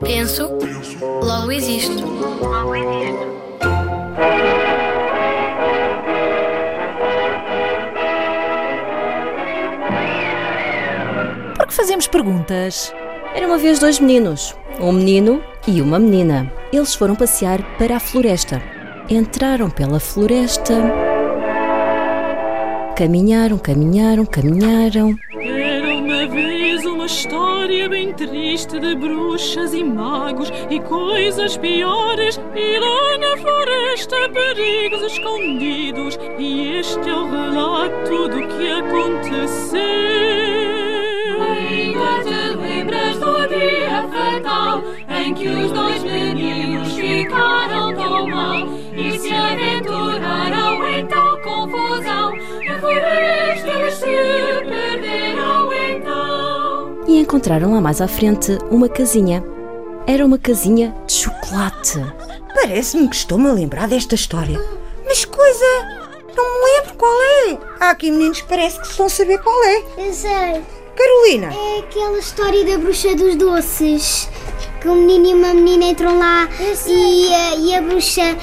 Penso, logo existo. Por que fazemos perguntas? Era uma vez dois meninos, um menino e uma menina. Eles foram passear para a floresta. Entraram pela floresta. Caminharam, caminharam, caminharam. Vez uma história bem triste de bruxas e magos e coisas piores. E lá na floresta perigos escondidos. E este é o relato do que aconteceu. Ainda te lembras do dia fatal em que os dois meninos ficaram tão mal e se aventuraram encontraram lá mais à frente uma casinha. Era uma casinha de chocolate. Parece-me que estou-me a lembrar desta história. Mas coisa, não me lembro qual é. Há aqui meninos que parece que estão a saber qual é. Eu sei. Carolina, É aquela história da bruxa dos doces. Que um menino e uma menina entram lá e, a- e a bruxa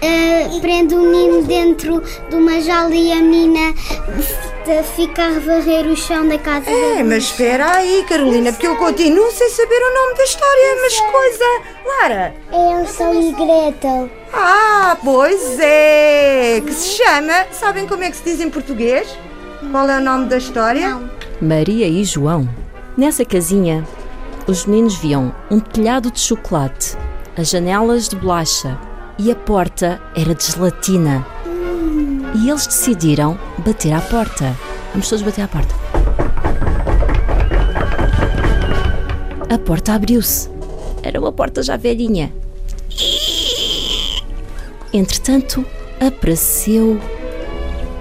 eh, prende o menino dentro de uma jaula e a menina f- fica a varrer o chão da casa é, mas espera aí, Carolina, porque eu continuo sem saber o nome da história. Mas coisa, Lara. É Hansel e Gretel. Ah, pois é. Que se chama, sabem como é que se diz em português? Qual é o nome da história? Não. Maria e João. Nessa casinha, os meninos viam um telhado de chocolate, as janelas de bolacha e a porta era de gelatina. E eles decidiram bater à porta. Vamos todos bater à porta. A porta abriu-se. Era uma porta já velhinha. Entretanto, apareceu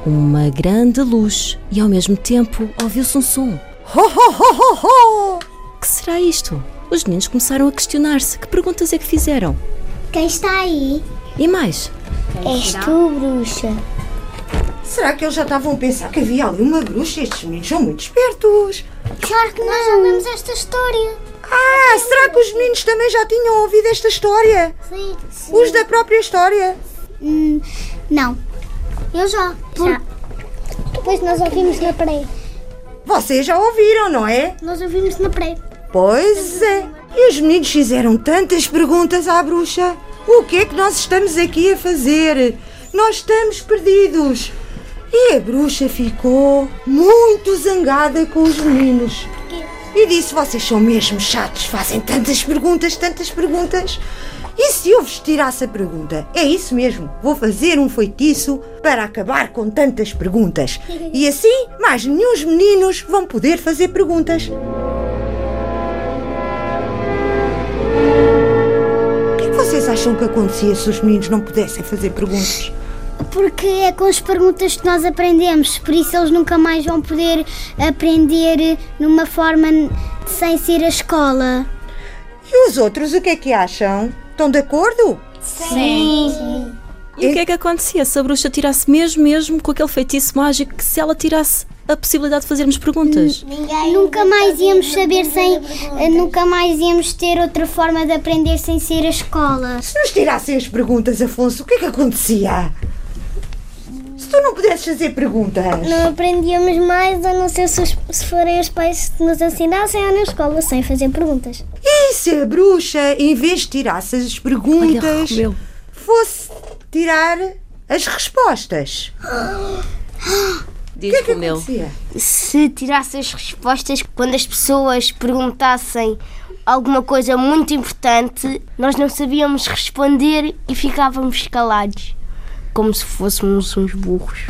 uma grande luz e ao mesmo tempo ouviu-se um som. Ho, ho, ho, ho, ho. Que será isto? Os meninos começaram a questionar-se que perguntas é que fizeram. Quem está aí? E mais, És tu, bruxa. Será que eles já estavam a pensar que havia ali uma bruxa? Estes meninos são muito espertos. Claro que nós já esta história. Ah, será que os meninos também já tinham ouvido esta história? Sim. Os da própria história? Hum, não. Eu já. Já. Depois nós ouvimos na pré. Vocês já ouviram, não é? Nós ouvimos na pré. Pois é. E os meninos fizeram tantas perguntas à bruxa. O que é que nós estamos aqui a fazer? Nós estamos perdidos. E a bruxa ficou muito zangada com os meninos. E disse: Vocês são mesmo chatos, fazem tantas perguntas, tantas perguntas. E se eu vos tirasse a pergunta? É isso mesmo, vou fazer um feitiço para acabar com tantas perguntas. E assim, mais nenhum meninos vão poder fazer perguntas. Acham que acontecia se os meninos não pudessem fazer perguntas? Porque é com as perguntas que nós aprendemos, por isso eles nunca mais vão poder aprender numa forma sem ser a escola. E os outros o que é que acham? Estão de acordo? Sim. e o que é que acontecia se a bruxa tirasse mesmo, mesmo com aquele feitiço mágico que se ela tirasse a possibilidade de fazermos perguntas? Nunca mais íamos saber sem. eh, Nunca mais íamos ter outra forma de aprender sem ser a escola. Se nos tirassem as perguntas, Afonso, o que é que acontecia? Se tu não pudesses fazer perguntas. Não aprendíamos mais a não ser se, os- se forem os pais que nos ensinassem ou na escola sem fazer perguntas. E se a bruxa, em vez de tirasse as Olha, perguntas, meu. fosse tirar as respostas? O que é que acontecia? se tirasse as respostas quando as pessoas perguntassem alguma coisa muito importante, nós não sabíamos responder e ficávamos calados, como se fôssemos uns burros.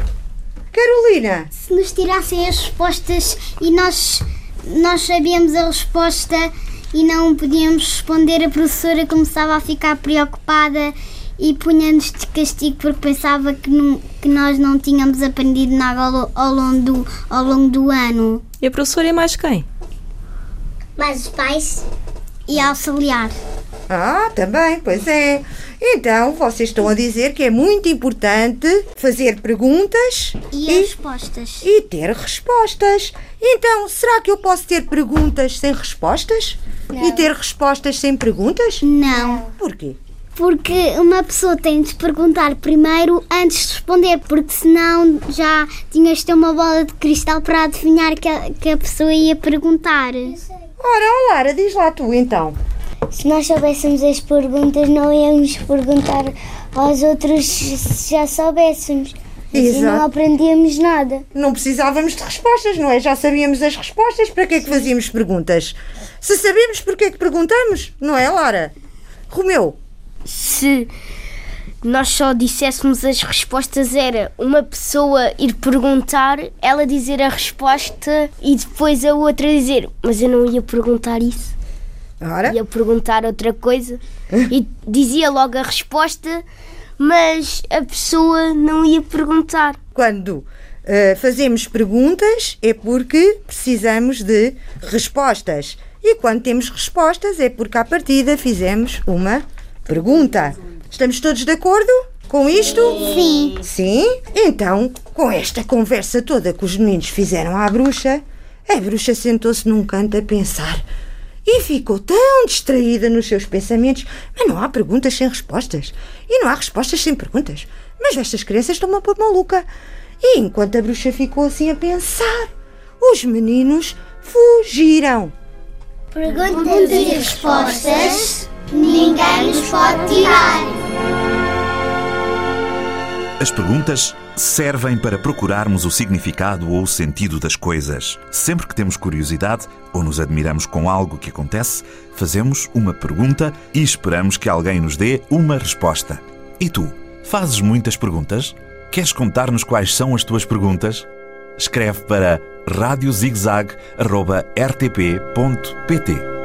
Carolina, Se nos tirassem as respostas e nós, nós sabíamos a resposta e não podíamos responder, a professora começava a ficar preocupada e punha-nos de castigo porque pensava que, não- que nós não tínhamos aprendido nada ao, ao longo do, ao longo do ano. E a professora é mais quem? Mas os pais? E auxiliar. Ah, também, pois é. Então, vocês estão a dizer que é muito importante fazer perguntas E as respostas? e ter respostas. Então, será que eu posso ter perguntas sem respostas? E ter respostas sem perguntas? Não. Porquê? Porque uma pessoa tem de perguntar primeiro antes de responder, porque senão já tinhas de ter uma bola de cristal para adivinhar que a, que a pessoa ia perguntar. Ora, Lara, diz lá tu então. Se nós soubéssemos as perguntas, não íamos perguntar aos outros se já soubéssemos. Assim Exato. não aprendíamos nada. Não precisávamos de respostas, não é? Já sabíamos as respostas, para que é que fazíamos perguntas? Se sabemos porque é que perguntamos, não é, Lara? Romeu, Se nós só disséssemos as respostas, era uma pessoa ir perguntar, ela dizer a resposta e depois a outra dizer: Mas eu não ia perguntar isso. ora, ia perguntar outra coisa e dizia logo a resposta, mas a pessoa não ia perguntar. quando eh, fazemos perguntas é porque precisamos de respostas. E quando temos respostas é porque à partida fizemos uma pergunta. Estamos todos de acordo com isto? Sim. Sim? Então, com esta conversa toda que os meninos fizeram à bruxa, a bruxa sentou-se num canto a pensar e ficou tão distraída nos seus pensamentos. Mas não há perguntas sem respostas. E não há respostas sem perguntas. Mas estas crianças estão-me a pôr maluca. E enquanto a bruxa ficou assim a pensar, os meninos fugiram. Perguntas e respostas, ninguém nos pode tirar. As perguntas servem para procurarmos o significado ou o sentido das coisas. Sempre que temos curiosidade ou nos admiramos com algo que acontece, fazemos uma pergunta e esperamos que alguém nos dê uma resposta. E tu, fazes muitas perguntas? Queres contar-nos quais são as tuas perguntas? Escreve para radiozigzag.rtp.pt